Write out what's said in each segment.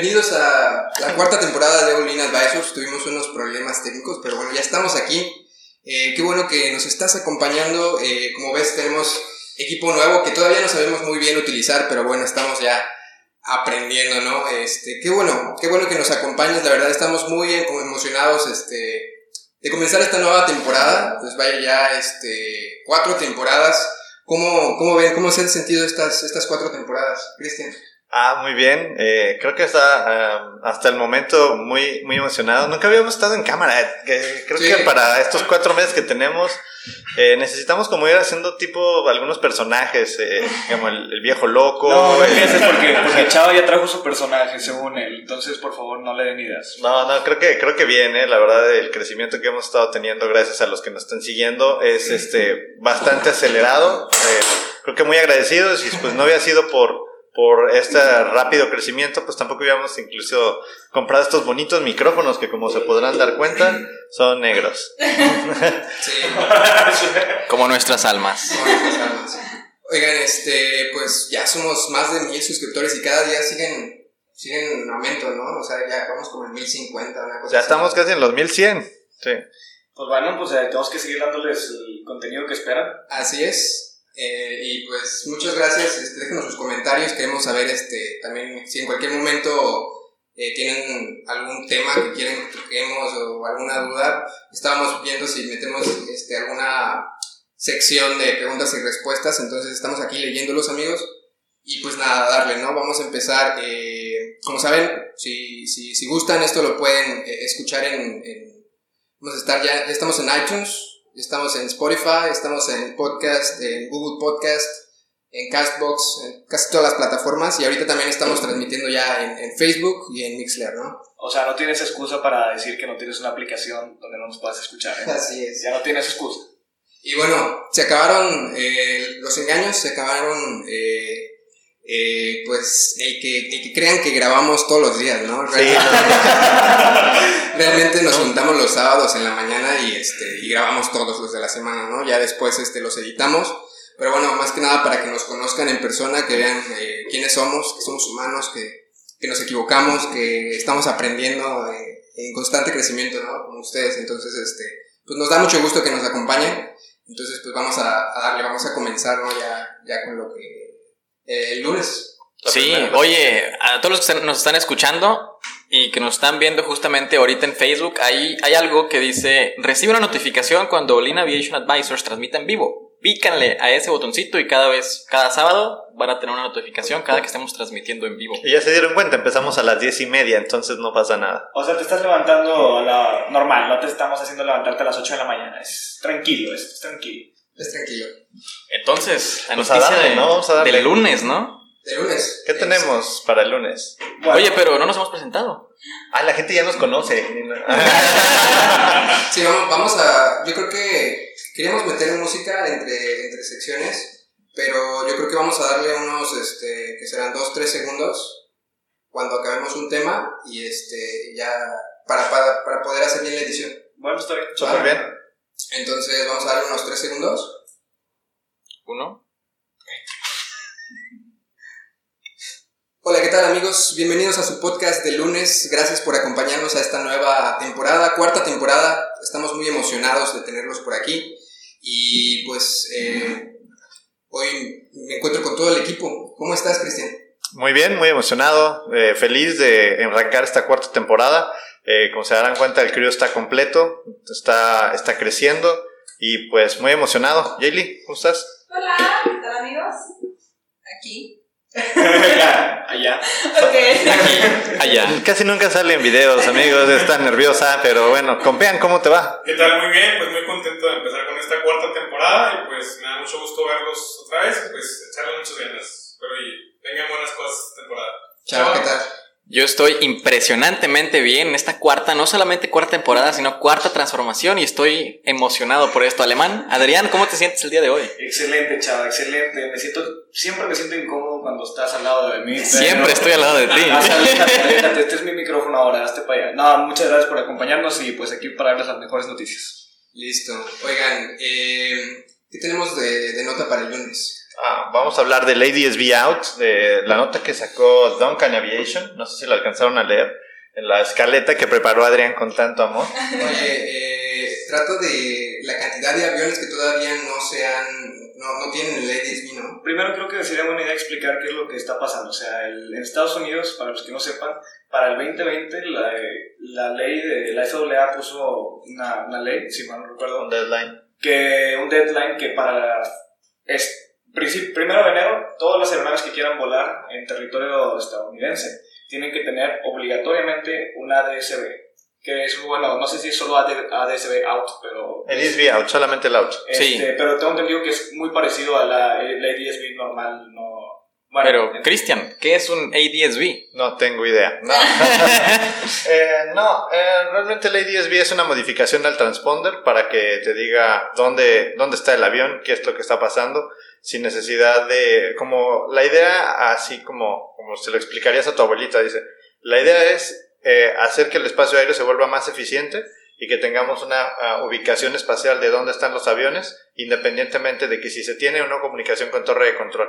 Bienvenidos a la cuarta temporada de All In Advisors. Tuvimos unos problemas técnicos, pero bueno, ya estamos aquí. Eh, qué bueno que nos estás acompañando. Eh, como ves, tenemos equipo nuevo que todavía no sabemos muy bien utilizar, pero bueno, estamos ya aprendiendo, ¿no? Este, qué bueno, qué bueno que nos acompañes. La verdad, estamos muy emocionados este, de comenzar esta nueva temporada. Pues vaya ya este, cuatro temporadas. ¿Cómo, cómo ven, cómo se han sentido estas, estas cuatro temporadas, Cristian? Ah, muy bien. Eh, creo que está um, hasta el momento muy, muy emocionado. Nunca habíamos estado en cámara. Eh, creo Sí. que para estos cuatro meses que tenemos eh, necesitamos como ir haciendo tipo algunos personajes, eh, como el, el viejo loco. No, no empieces porque, porque Chava ya trajo su personaje, según él. Entonces, por favor, no le den ideas. No, no, creo que, creo que bien, eh, la verdad, el crecimiento que hemos estado teniendo gracias a los que nos están siguiendo es este bastante acelerado. Eh, creo que muy agradecidos y pues no había sido por, por este rápido crecimiento, pues tampoco habíamos incluso comprado estos bonitos micrófonos que como se podrán dar cuenta son negros. Sí. Como nuestras almas. Como nuestras almas. Oigan, este, pues ya somos más de mil suscriptores y cada día siguen, siguen en aumento, ¿no? O sea, ya vamos como en 1050, una cosa Ya así. estamos casi en los 1100. Sí. Pues bueno, pues eh, tenemos que seguir dándoles el contenido que esperan. Así es. Eh, y pues muchas gracias. Este, déjenos sus comentarios. Queremos saber este, también si en cualquier momento eh, tienen algún tema que quieren que toquemos o alguna duda. Estábamos viendo si metemos este, alguna sección de preguntas y respuestas. Entonces estamos aquí leyéndolos, amigos. Y pues nada, darle, ¿no? Vamos a empezar. eh, como saben, si, si, si gustan, esto lo pueden eh, escuchar en, en- Vamos a estar ya, ya estamos en iTunes, estamos en Spotify, estamos en podcast, en Google Podcast, en Castbox, en casi todas las plataformas y ahorita también estamos transmitiendo ya en, en Facebook y en Mixler, ¿no? O sea, no tienes excusa para decir que no tienes una aplicación donde no nos puedas escuchar. ¿eh? Así es. Ya no tienes excusa. Y bueno, se acabaron eh, los engaños, se acabaron, eh, eh, pues, el que, el que crean que grabamos todos los días, ¿no? Sí. Realmente nos juntamos los sábados en la mañana y, este, y grabamos todos los de la semana, ¿no? Ya después este, los editamos. Pero bueno, más que nada para que nos conozcan en persona, que vean eh, quiénes somos, que somos humanos, que, que nos equivocamos, que estamos aprendiendo eh, en constante crecimiento, ¿no? Como ustedes. Entonces, este, pues nos da mucho gusto que nos acompañen. Entonces, pues vamos a, a darle, vamos a comenzar, ¿no? Ya, ya con lo que... eh, el lunes. Sí, oye, a todos los que nos están escuchando y que nos están viendo justamente ahorita en Facebook, ahí hay algo que dice, recibe una notificación cuando Olin Aviation Advisors transmita en vivo. Pícanle a ese botoncito y cada vez, cada sábado van a tener una notificación cada que estemos transmitiendo en vivo. Y ya se dieron cuenta, empezamos a las diez y media, entonces no pasa nada. O sea, te estás levantando a la normal, no te estamos haciendo levantarte a las 8 de la mañana. Es tranquilo, es, es tranquilo. Es tranquilo. Entonces, la Pues a noticia darle, de- ¿no? Vamos a darle. del lunes, ¿no? De lunes. ¿Qué Es- tenemos para el lunes? Bueno, Oye, pero no nos hemos presentado. Ah, la gente ya nos conoce. Sí, vamos, vamos a. Yo creo que queríamos meter música entre, entre secciones, pero yo creo que vamos a darle unos, este, que serán dos, tres segundos cuando acabemos un tema y este, ya para, para, para poder hacer bien la edición. bueno, está bien. Súper bien. Entonces vamos a darle unos tres segundos. Uno. Hola, ¿qué tal amigos? Bienvenidos a su podcast de lunes. Gracias por acompañarnos a esta nueva temporada, cuarta temporada. Estamos muy emocionados de tenerlos por aquí. Y pues eh, hoy me encuentro con todo el equipo. ¿Cómo estás, Cristian? Muy bien, muy emocionado, eh, feliz de arrancar esta cuarta temporada. Eh, como se darán cuenta, el crew está completo, está, está creciendo y pues muy emocionado. Jaylee, ¿cómo estás? Hola, ¿qué tal amigos? Aquí, Allá. Ok. Allá. Casi nunca salen videos, amigos. Está nerviosa, pero bueno, compean, ¿cómo te va? ¿Qué tal? Muy bien, pues muy contento de empezar con esta cuarta temporada y pues me da mucho gusto verlos otra vez y pues echarle muchas ganas. Espero y vengan buenas cosas esta temporada. Chao, ¿qué tal? Yo estoy impresionantemente bien en esta cuarta, no solamente cuarta temporada, sino cuarta transformación y estoy emocionado por esto. Alemán, Adrián, ¿cómo te sientes el día de hoy? Excelente, chava, excelente. Me siento, siempre me siento incómodo cuando estás al lado de mí. pero- Siempre estoy al lado de ti. Más aléjate, aléjate, este es mi micrófono ahora, hazte para allá. No, muchas gracias por acompañarnos y pues aquí para darles las mejores noticias. Listo. Oigan, eh, ¿qué tenemos de, de nota para el lunes? Ah, vamos a hablar del ADSB Out, de la nota que sacó Duncan Aviation. No sé si la alcanzaron a leer en la escaleta que preparó Adrián con tanto amor. Oye, eh, trato de la cantidad de aviones que todavía no se han, no, no tienen el ADSB, ¿no? Primero creo que sería buena idea explicar qué es lo que está pasando. O sea, el- en Estados Unidos, para los que no sepan, para el 2020 la, la ley de la FAA puso una, una ley, si mal no recuerdo, Un deadline. que un deadline que para es primero de enero todas las aeronaves que quieran volar en territorio estadounidense tienen que tener obligatoriamente un ADSB que es bueno no sé si es solo AD- ADSB out pero ADSB Out, solamente el Out. Sí. este, pero tengo entendido que es muy parecido a la, la ADSB normal no bueno, Pero, Cristian, ¿qué es un ADSB? No tengo idea. No, Eh, no eh, realmente el ADSB es una modificación al transponder para que te diga dónde, dónde está el avión, qué es lo que está pasando, sin necesidad de, como la idea, así como, como se lo explicarías a tu abuelita, dice, la idea es eh, hacer que el espacio aéreo se vuelva más eficiente y que tengamos una ah, ubicación espacial de dónde están los aviones, independientemente de que si se tiene o no comunicación con torre de control.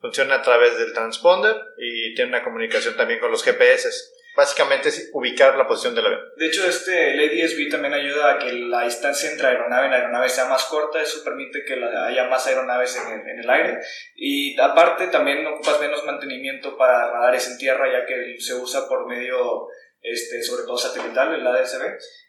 Funciona a través del transponder y tiene una comunicación también con los GPS. Básicamente es ubicar la posición del avión. De hecho, este, el ADSB también ayuda a que la distancia entre aeronave y aeronave sea más corta, eso permite que haya más aeronaves en el, en el aire y aparte también ocupas menos mantenimiento para radares en tierra ya que se usa por medio, este, sobre todo satelital, el ADSB.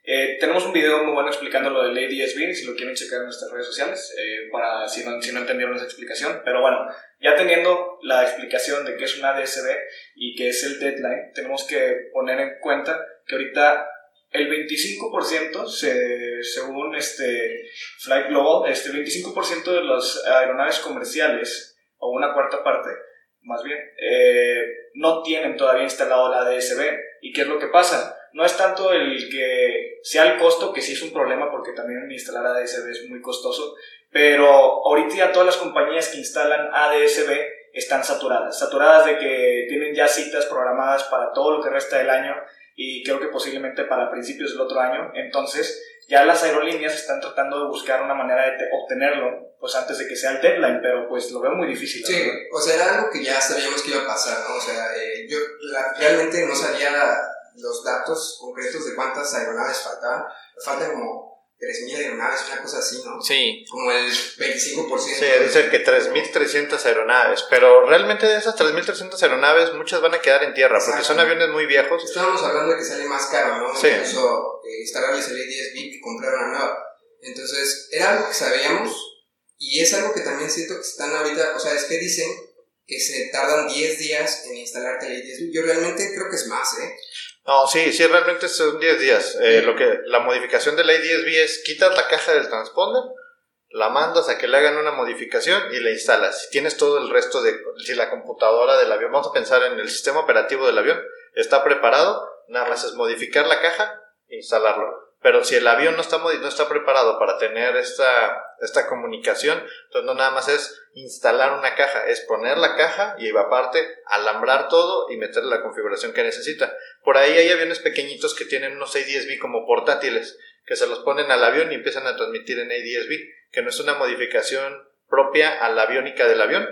Eh, tenemos un video muy bueno explicando lo del ADSB, si lo quieren checar en nuestras redes sociales, eh, para si no, si no entendieron esa explicación, pero bueno, ya teniendo la explicación de qué es un ADSB y qué es el deadline, tenemos que poner en cuenta que ahorita el 25%, se, según este Flight Global, este 25% de las aeronaves comerciales, o una cuarta parte, más bien, eh, no tienen todavía instalado la ADSB. ¿Y qué es lo que pasa? No es tanto el que sea el costo, que sí es un problema porque también instalar ADSB es muy costoso, pero ahorita ya todas las compañías que instalan ADSB están saturadas, saturadas de que tienen ya citas programadas para todo lo que resta del año y creo que posiblemente para principios del otro año. Entonces, ya las aerolíneas están tratando de buscar una manera de te- obtenerlo, pues antes de que sea el deadline, pero pues lo veo muy difícil. Sí, verdad. o sea, era algo que ya sabíamos que iba a pasar, ¿no? O sea, eh, yo la- realmente no sabía los datos concretos de cuántas aeronaves faltaban. Faltan como 3.000 aeronaves, una cosa así, ¿no? Sí. Como el 25%. Sí, dice que 3.300 aeronaves, pero realmente de esas 3.300 aeronaves muchas van a quedar en tierra porque son aviones muy viejos. Estábamos hablando de que sale más caro, ¿no? Sí. Incluso eh, instalarles el ADSB que comprar una nueva. Entonces, era algo que sabíamos y es algo que también siento que están ahorita, o sea, es que dicen que se tardan 10 días en instalarte el ADSB. Yo realmente creo que es más, ¿eh? No, sí, sí, realmente son 10 días. Eh, Sí. lo que, la modificación del ADSB es quitas la caja del transponder, la mandas a que le hagan una modificación y la instalas. Si tienes todo el resto de, si la computadora del avión, vamos a pensar en el sistema operativo del avión, está preparado, nada más es modificar la caja instalarlo. Pero si el avión no está, no está preparado para tener esta, esta comunicación, entonces no nada más es instalar una caja, es poner la caja y aparte alambrar todo y meterle la configuración que necesita. Por ahí hay aviones pequeñitos que tienen unos ADSB como portátiles, que se los ponen al avión y empiezan a transmitir en ADSB, que no es una modificación propia a la aviónica del avión,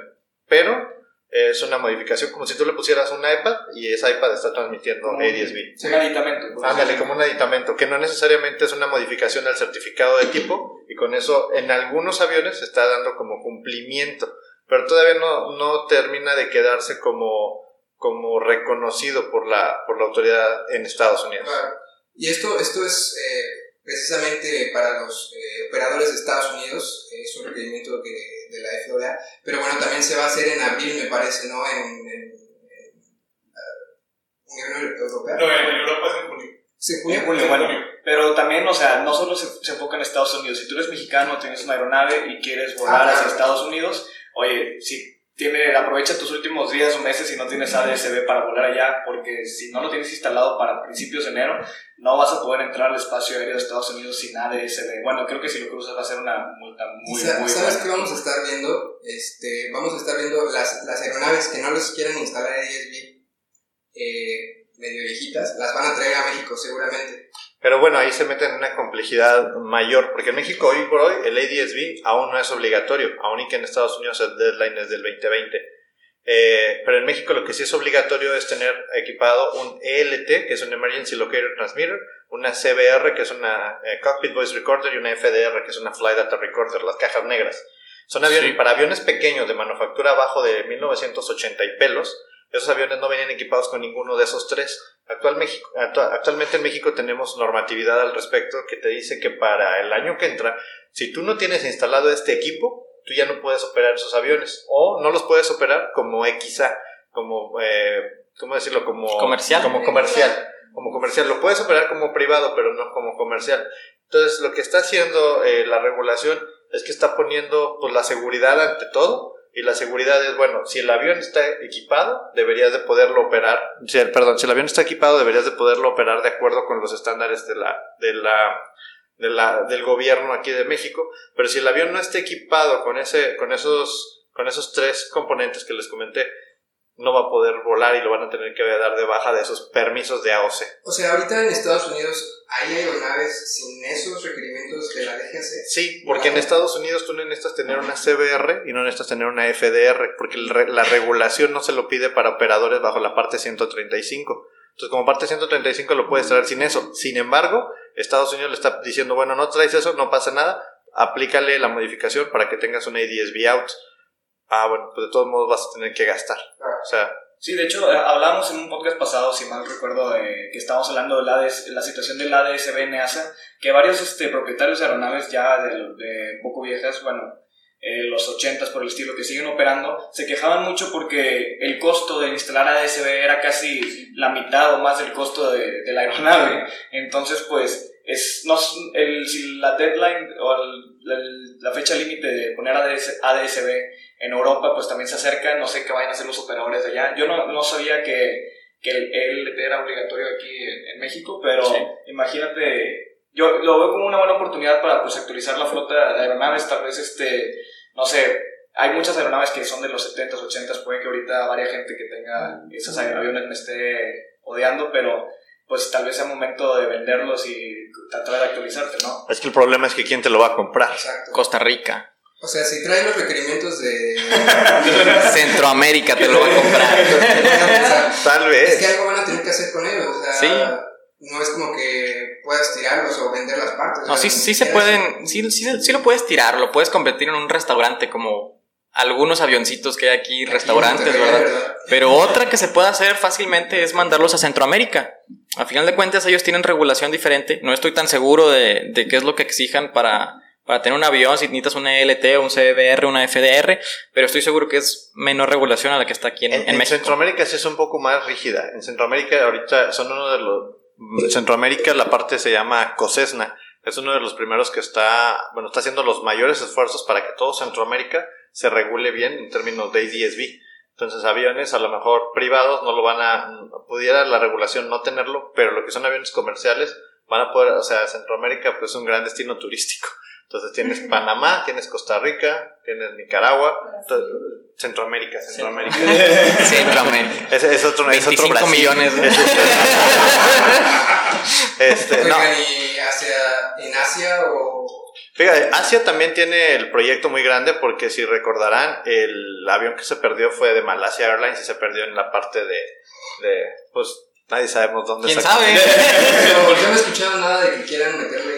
pero es una modificación como si tú le pusieras un iPad y ese iPad está transmitiendo Como- ADSB. Un aditamento. pues. Ándale, como un aditamento, que no necesariamente es una modificación al certificado de tipo, y con eso en algunos aviones se está dando como cumplimiento, pero todavía no, no termina de quedarse como, como reconocido por la, por la autoridad en Estados Unidos. Claro. Y esto, esto es eh, precisamente para los eh, operadores de Estados Unidos, es un requerimiento que de la FAA. Pero bueno, también se va a hacer en abril, me parece, ¿no? En, en, en Unión Europea. No, en Europa es en junio. Sí, En junio. julio, bueno. Pero también, o sea, no solo se, se enfoca en Estados Unidos. Si tú eres mexicano, tienes una aeronave y quieres volar Ah, claro. hacia Estados Unidos, oye, si tiene, aprovecha tus últimos días o meses y no tienes ADSB para volar allá, porque si no lo tienes instalado para principios de enero, no vas a poder entrar al espacio aéreo de Estados Unidos sin ADSB. Bueno, creo que si lo cruzas va a ser una multa ¿Y muy, sa- muy ¿Sabes buena. qué vamos a estar viendo? Este, vamos a estar viendo las, las aeronaves que no les quieren instalar ADSB, eh, medio viejitas, las van a traer a México seguramente. Pero bueno, ahí se mete en una complejidad mayor, porque en México hoy por hoy el ADSB aún no es obligatorio, aún y que en Estados Unidos el deadline es del 2020. Eh, pero en México lo que sí es obligatorio es tener equipado un ELT, que es un Emergency Locator Transmitter, una CBR, que es una eh, Cockpit Voice Recorder, y una FDR, que es una Flight Data Recorder, las cajas negras. Son aviones, Sí. para aviones pequeños de manufactura abajo de 1980 y pelos, esos aviones no venían equipados con ninguno de esos tres. Actual México, actua- actualmente en México tenemos normatividad al respecto que te dice que para el año que entra, si tú no tienes instalado este equipo, tú ya no puedes operar esos aviones o no los puedes operar como XA, como, eh, ¿cómo decirlo? Como Comercial. Como comercial. Como comercial. Lo puedes operar como privado, pero no como comercial. Entonces, lo que está haciendo eh, la regulación es que está poniendo pues, la seguridad ante todo. Y la seguridad es, bueno, si el avión está equipado, deberías de poderlo operar. Si perdón, si el avión está equipado, deberías de poderlo operar de acuerdo con los estándares de la, de la, de la, del gobierno aquí de México. Pero si el avión no está equipado con, ese, con, esos, con esos tres componentes que les comenté, no va a poder volar y lo van a tener que dar de baja de esos permisos de AOC. O sea, ahorita en Estados Unidos hay aeronaves sin esos requerimientos de la DGAC. Sí, porque en Estados Unidos tú no necesitas tener una CBR y no necesitas tener una FDR, porque la regulación no se lo pide para operadores bajo la parte 135. Entonces, como parte 135 lo puedes traer sin eso. Sin embargo, Estados Unidos le está diciendo, bueno, no traes eso, no pasa nada, aplícale la modificación para que tengas una ADSB out. Ah, bueno, pues de todos modos vas a tener que gastar. O sea, Sí, de hecho, eh, hablamos en un podcast pasado, si mal recuerdo, de que estábamos hablando de la, la situación del ADSB en EASA, que varios este, propietarios de aeronaves ya de, de un poco viejas, bueno, eh, los 80s por el estilo, que siguen operando, se quejaban mucho porque el costo de instalar ADSB era casi la mitad o más del costo de, de la aeronave. Entonces, pues, es, no, el, si la deadline o el- el- la fecha límite de poner ADS, ADSB en Europa pues también se acerca, no sé qué vayan a hacer los operadores de allá. Yo no, no sabía que, que el ELT era obligatorio aquí en, en México, pero Sí. imagínate, yo lo veo como una buena oportunidad para pues actualizar la flota de aeronaves, tal vez este, no sé, hay muchas aeronaves que son de los 70s, 80s, puede que ahorita varias gente que tenga esos aviones me esté odiando, pero pues tal vez sea momento de venderlos y tratar de actualizarte, ¿no? es que el problema es que quién te lo va a comprar. Exacto. Costa Rica. O sea, si traen los requerimientos de... Centroamérica te lo va a comprar. Tal es que vez. algo van a tener que hacer con ellos. O sea, Sí. no es como que puedas tirarlos o vender las partes. No, o sea, sí, sí se pueden, sí, sí, sí lo puedes tirar, lo puedes convertir en un restaurante como algunos avioncitos que hay aquí, es- restaurantes, Monterrey, ¿verdad? Pero otra que se puede hacer fácilmente es mandarlos a Centroamérica. A final de cuentas ellos tienen regulación diferente. No estoy tan seguro de, de qué es lo que exijan para, para tener un avión, si necesitas una ELT, un CBR, una FDR, pero estoy seguro que es menor regulación a la que está aquí en, En, en en México. Centroamérica sí es un poco más rígida. En Centroamérica ahorita son uno de los... en Centroamérica la parte se llama COSESNA. Es uno de los primeros que está, bueno, está haciendo los mayores esfuerzos para que todo Centroamérica se regule bien en términos de ADSB. Entonces aviones a lo mejor privados no lo van a, pudiera la regulación no tenerlo, pero lo que son aviones comerciales van a poder, o sea, Centroamérica pues es un gran destino turístico. Entonces tienes Panamá, tienes Costa Rica, tienes Nicaragua, Centroamérica, Centroamérica. Centroamérica. Es, es otro, es otro 25 Brasil. millones, otro- este, no. ¿y hacia, en Asia o...? Fíjate, Asia también tiene el proyecto muy grande porque si recordarán, el avión que se perdió fue de Malasia Airlines y se perdió en la parte de, de pues nadie sabemos dónde ¿Quién sabe? Pero yo no he escuchado nada de que quieran meterle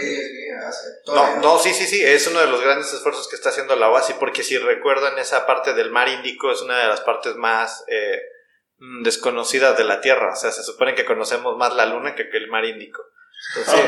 No, no, sí, sí, sí, es uno de los grandes esfuerzos que está haciendo la OASI, porque si recuerdan esa parte del mar Índico es una de las partes más eh, mm, desconocidas de la Tierra, o sea, se supone que conocemos más la Luna que, que el mar Índico. Sí,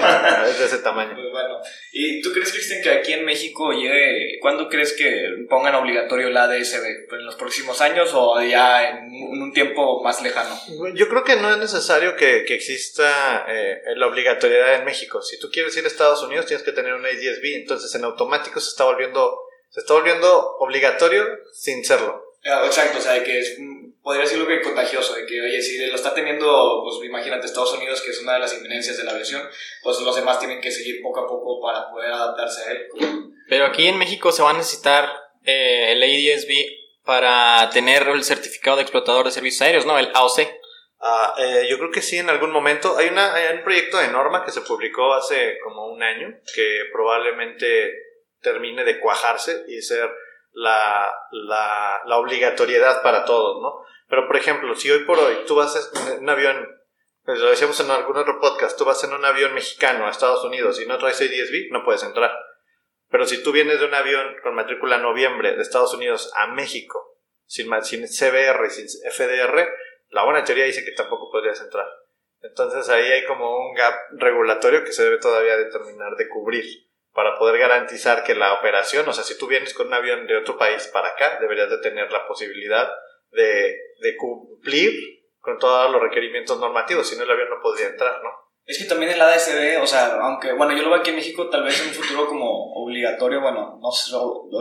es de ese tamaño. Pues bueno, ¿y tú crees, Cristian, que aquí en México llegue, cuándo crees que pongan obligatorio la ADSB? ¿En los próximos años o ya en un tiempo más lejano? Yo creo que no es necesario que, que exista eh, la obligatoriedad en México. Si tú quieres ir a Estados Unidos, tienes que tener un ADSB, entonces en automático se está volviendo, se está volviendo obligatorio sin serlo. Ah, Exacto, o sea, que es, podría decirlo que contagioso, de que, oye, si lo está teniendo, pues imagínate Estados Unidos, que es una de las inminencias de la aviación, pues los demás tienen que seguir poco a poco para poder adaptarse a él. Pero aquí en México se va a necesitar eh, el ADSB para tener el certificado de explotador de servicios aéreos, ¿no? El AOC. Ah, eh, yo creo que sí, en algún momento. Hay, una, hay un proyecto de norma que se publicó hace como un año que probablemente termine de cuajarse y ser la, la, obligatoriedad para todos, ¿no? Pero, por ejemplo, si hoy por hoy tú vas en un avión, pues lo decíamos en algún otro podcast, tú vas en un avión mexicano a Estados Unidos y no traes ADSB, no puedes entrar. Pero si tú vienes de un avión con matrícula noviembre de Estados Unidos a México, sin, sin CBR, sin FDR, la buena teoría dice que tampoco podrías entrar. Entonces ahí hay como un gap regulatorio que se debe todavía determinar de cubrir para poder garantizar que la operación, o sea, si tú vienes con un avión de otro país para acá, deberías de tener la posibilidad de, de cumplir con todos los requerimientos normativos, si no el avión no podría entrar, ¿no? Es que también el ADSB, o sea, aunque, bueno, yo lo veo aquí en México tal vez en un futuro como obligatorio, bueno, no sé,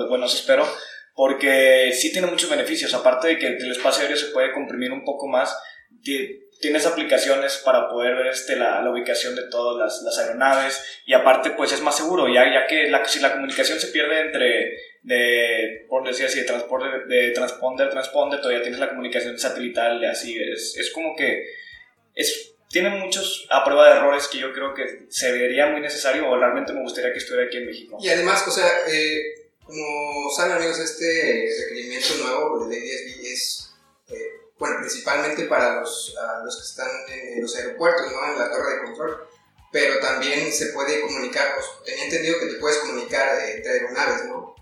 bueno, sí espero, porque sí tiene muchos beneficios, aparte de que el espacio aéreo se puede comprimir un poco más, tienes aplicaciones para poder ver este, la, la ubicación de todas las, las aeronaves y aparte pues es más seguro, ya, ya que la, si la comunicación se pierde entre, de, por decir así, de transporte, de transponder, transponder, todavía tienes la comunicación satelital, así, es, es como que es, tiene muchos a prueba de errores que yo creo que se vería muy necesario o realmente me gustaría que estuviera aquí en México. Y además, o sea, eh, como saben amigos, este requerimiento nuevo del ADSB es, bueno, principalmente para los, los que están en los aeropuertos, ¿no? En la torre de control. Pero también se puede comunicar, pues, tenía entendido que te puedes comunicar eh, entre aeronaves, ¿no?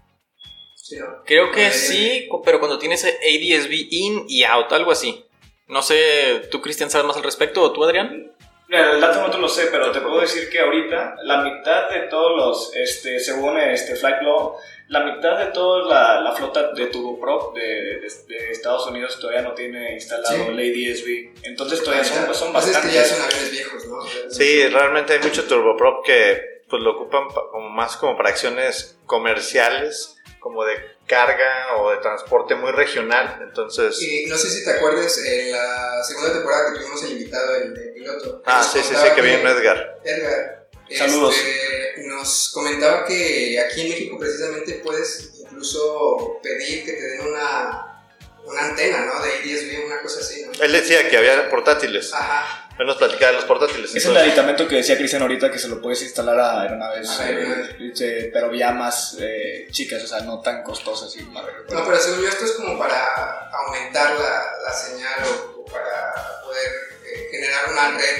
Sí, ¿no? Creo que Eh, sí, pero cuando tienes ADSB in y out, algo así. No sé, ¿tú, Cristian, sabes más al respecto o tú, Adrián? Mira, El dato no te lo sé, pero te puedo decir que ahorita la mitad de todos los, este, según este Flight Law, la mitad de toda la, la flota de turboprop de, de, de Estados Unidos todavía no tiene instalado Sí. el ADSB. Entonces todavía son, son Pues es que bastantes. ya son aviones viejos, ¿no? Sí, realmente hay mucho turboprop que pues lo ocupan pa- como más como para acciones comerciales, como de carga o de transporte muy regional. Entonces, Y no sé si te acuerdas, en la segunda temporada que tuvimos el invitado, el de piloto. ah, sí, sí, sí, que vino Edgar. Edgar. Saludos. este, nos comentaba que aquí en México precisamente puedes incluso pedir que te den una, una antena, ¿no? De ADSB, una cosa así, ¿no? Él decía que había portátiles. Ajá. Él nos platicaba de los portátiles. Es el entonces- aditamento que decía Cristian ahorita que se lo puedes instalar a aeronaves, A aeronaves. eh, eh, pero ya más eh, chicas, o sea, no tan costosas y más No, pero según yo esto es como para aumentar la, la señal o, o para poder eh, generar una red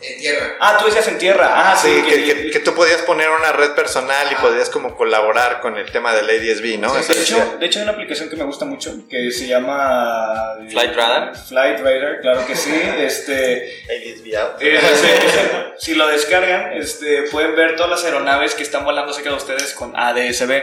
en tierra. Ah, tú decías en tierra. Ah, sí, Sí, que, que- que tú podías poner una red personal y podías como colaborar con el tema del ADSB, ¿no? Sí, De hecho, de hecho, hay una aplicación que me gusta mucho que se llama Flight Radar. Flight Radar, claro que sí. Este, ADSB out. eh, si, si lo descargan, este, pueden ver todas las aeronaves que están volando cerca de ustedes con ADSB.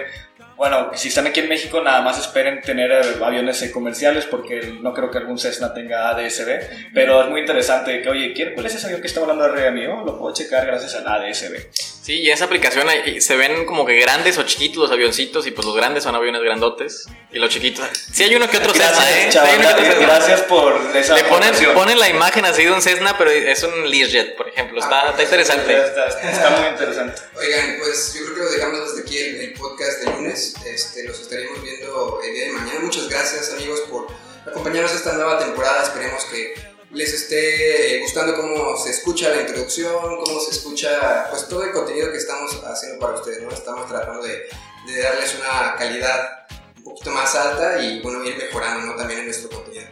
Bueno, si están aquí en México, nada más esperen tener aviones eh, comerciales porque no creo que algún Cessna tenga ADSB. Pero es muy interesante que, oye, ¿quién- ¿cuál es ese avión que está volando arriba de mí? Oh, lo puedo checar gracias al ADSB. Sí, y en esa aplicación se ven como que grandes o chiquitos los avioncitos y pues los grandes son aviones grandotes y los chiquitos... Sí hay uno que otro Cessna, ¿eh? Sí chaval, hay uno que otro Cessna. gracias por esa Le ponen, ponen la imagen así de un Cessna, pero es un Learjet, por ejemplo. Está, está interesante. Está, está- está muy interesante. Oigan, pues yo creo que lo dejamos hasta aquí el, el podcast de lunes. Este, los estaremos viendo el día de mañana. Muchas gracias amigos por acompañarnos esta nueva temporada. Esperemos que les esté eh, gustando cómo se escucha la introducción, cómo se escucha pues todo el contenido que estamos haciendo para ustedes. ¿no? Estamos tratando de, de darles una calidad un poquito más alta y bueno, ir mejorando ¿no? también en nuestro contenido.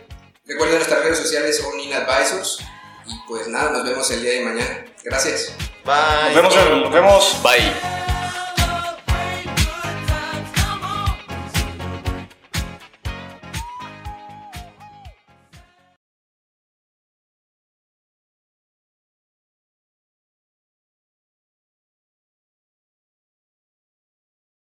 Recuerden nuestras redes sociales son In Advisors y pues nada, nos vemos el día de mañana. Gracias. Bye. Nos vemos, nos vemos. Bye.